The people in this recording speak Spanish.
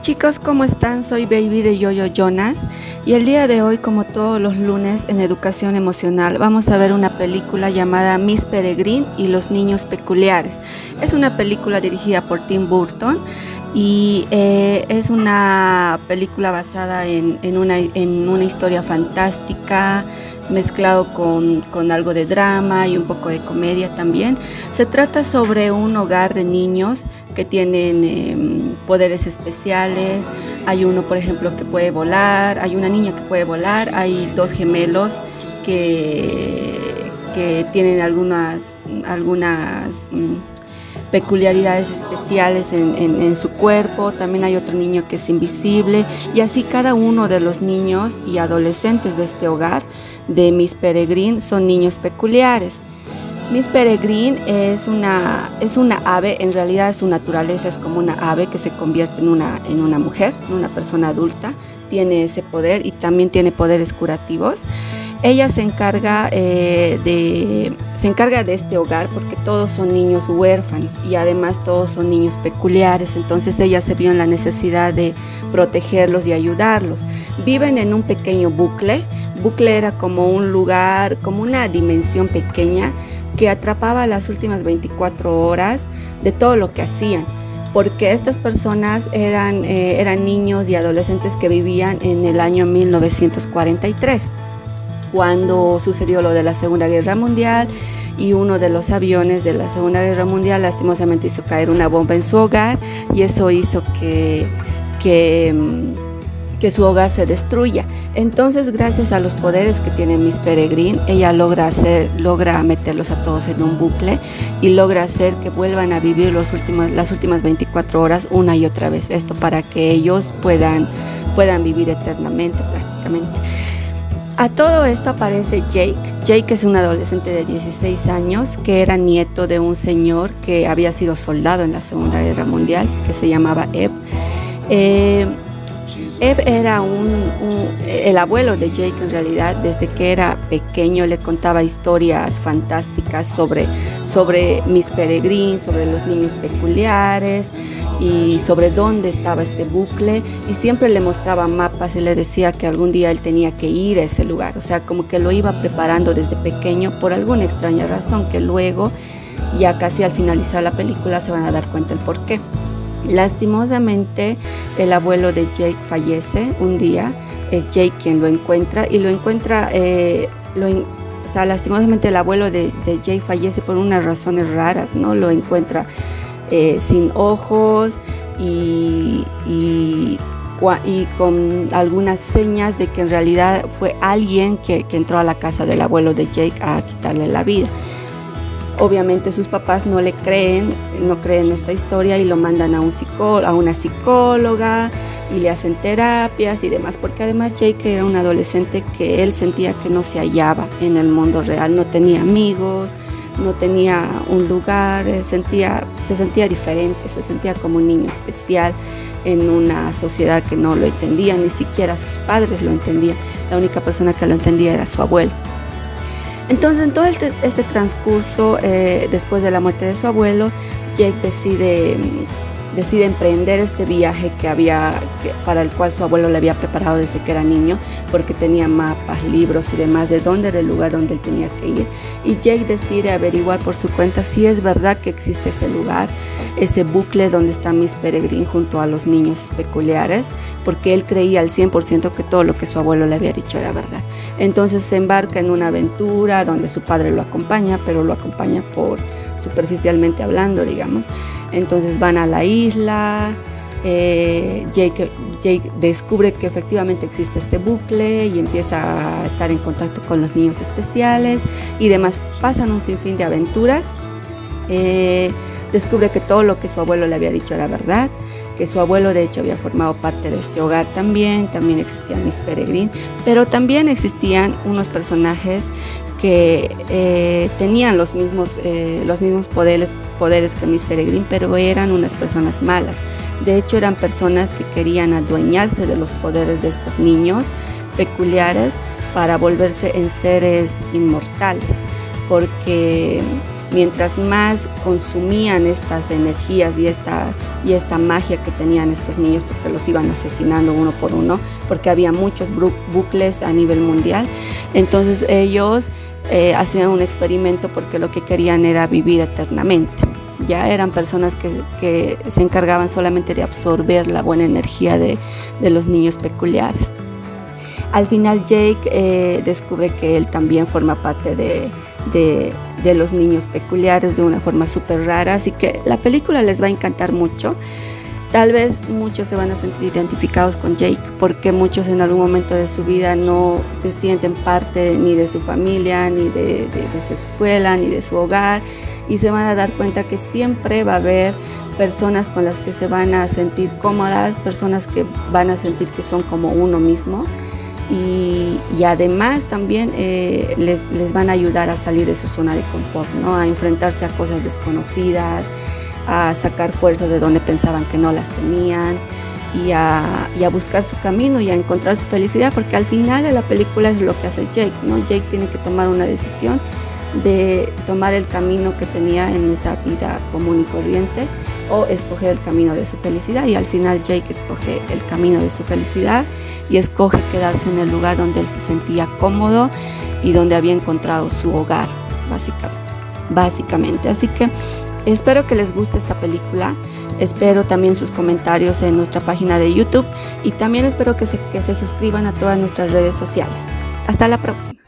chicos, ¿cómo están? Soy Baby de Yoyo Jonas y el día de hoy, como todos los lunes en Educación Emocional, vamos a ver una película llamada Miss Peregrine y los Niños Peculiares. Es una película dirigida por Tim Burton y eh, es una película basada en una historia fantástica mezclado con, algo de drama y un poco de comedia también. Se trata sobre un hogar de niños que tienen em, poderes especiales. Hay uno, por ejemplo, que puede volar, hay una niña que puede volar, hay dos gemelos que, que tienen algunas, algunas mm, peculiaridades especiales en, su cuerpo, también hay otro niño que es invisible y así cada uno de los niños y adolescentes de este hogar de Miss Peregrine son niños peculiares. Miss Peregrine es una, es una ave, en realidad su naturaleza es como una ave que se convierte en una, en una mujer, en una persona adulta, tiene ese poder y también tiene poderes curativos. Ella se encarga, eh, de, se encarga de este hogar porque todos son niños huérfanos y además todos son niños peculiares, entonces ella se vio en la necesidad de protegerlos y ayudarlos. Viven en un pequeño bucle, bucle era como un lugar, como una dimensión pequeña que atrapaba las últimas 24 horas de todo lo que hacían porque estas personas eran, eh, eran niños y adolescentes que vivían en el año 1943 cuando sucedió lo de la Segunda Guerra Mundial y uno de los aviones de la Segunda Guerra Mundial lastimosamente hizo caer una bomba en su hogar y eso hizo que, mm, que su hogar se destruya. Entonces, gracias a los poderes que tiene Miss Peregrine, ella logra hacer, logra meterlos a todos en un bucle y logra hacer que vuelvan a vivir los últimos, las últimas 24 horas una y otra vez. Esto para que ellos puedan, puedan vivir eternamente prácticamente. A todo esto aparece Jake. Jake es un adolescente de 16 años que era nieto de un señor que había sido soldado en la Segunda Guerra Mundial, que se llamaba Eb. Eh, Eb era un, el abuelo de Jake en realidad, desde que era pequeño le contaba historias fantásticas sobre, sobre Miss Peregrine, sobre los niños peculiares, y sobre dónde estaba este bucle y siempre le mostraba mapas y le decía que algún día él tenía que ir a ese lugar, o sea, como que lo iba preparando desde pequeño por alguna extraña razón que luego, ya casi al finalizar la película, se van a dar cuenta el por qué. Lastimosamente, el abuelo de Jake fallece un día, es Jake quien lo encuentra y lo encuentra, eh, lo, o sea, lastimosamente el abuelo de, de Jake fallece por unas razones raras, ¿no? Lo encuentra eh, sin ojos y, y, con algunas señas de que en realidad fue alguien que, entró a la casa del abuelo de Jake a quitarle la vida. Obviamente sus papás no le creen, no creen esta historia y lo mandan a, un a una psicóloga y le hacen terapias y demás, porque además Jake era un adolescente que él sentía que no se hallaba en el mundo real, no tenía amigos, no tenía un lugar, eh, sentía, se sentía diferente, se sentía como un niño especial en una sociedad que no lo entendía, ni siquiera sus padres lo entendían, la única persona que lo entendía era su abuelo. Entonces, en todo este transcurso, eh, después de la muerte de su abuelo, Jake decide decide emprender este viaje que había, para el cual su abuelo le había preparado desde que era niño, porque tenía mapas, libros y demás de dónde era el lugar donde él tenía que ir. Y Jake decide averiguar por su cuenta si es verdad que existe ese lugar, ese bucle donde está Miss Peregrine junto a los niños peculiares, porque él creía al 100% que todo lo que su abuelo le había dicho era verdad. Entonces se embarca en una aventura donde su padre lo acompaña, pero lo acompaña por superficialmente hablando, digamos. Entonces van a la isla, eh, Jake, descubre que efectivamente existe este bucle y empieza a estar en contacto con los niños especiales y demás. Pasan un sinfín de aventuras. Eh, descubre que todo lo que su abuelo le había dicho era verdad, que su abuelo de hecho había formado parte de este hogar también, también existían mis Peregrin, pero también existían unos personajes que eh, tenían los mismos, los mismos poderes, poderes que Miss Peregrine, pero eran unas personas malas. De hecho, eran personas que querían adueñarse de los poderes de estos niños peculiares para volverse en seres inmortales, porque mientras más consumían estas energías y esta, y esta magia que tenían estos niños, porque los iban asesinando uno por uno, porque había muchos bucles a nivel mundial, entonces ellos eh, hacían un experimento porque lo que querían era vivir eternamente. Ya eran personas que, se encargaban solamente de absorber la buena energía de, los niños peculiares. Al final Jake eh, descubre que él también forma parte de, de, los niños peculiares de una forma súper rara, así que la película les va a encantar mucho. Tal vez muchos se van a sentir identificados con Jake porque muchos en algún momento de su vida no se sienten parte ni de su familia, ni de, su escuela, ni de su hogar y se van a dar cuenta que siempre va a haber personas con las que se van a sentir cómodas, personas que van a sentir que son como uno mismo y, además también eh, les, les, van a ayudar a salir de su zona de confort, ¿no? a enfrentarse a cosas desconocidas, a sacar fuerzas de donde pensaban que no las tenían y a, a, buscar su camino y a encontrar su felicidad, porque al final de la película es lo que hace Jake, ¿no? Jake tiene que tomar una decisión de tomar el camino que tenía en esa vida común y corriente o escoger el camino de su felicidad y al final Jake escoge el camino de su felicidad y escoge quedarse en el lugar donde él se sentía cómodo y donde había encontrado su hogar básicamente. Así que espero que les guste esta película, espero también sus comentarios en nuestra página de YouTube y también espero que se, que se suscriban a todas nuestras redes sociales. Hasta la próxima.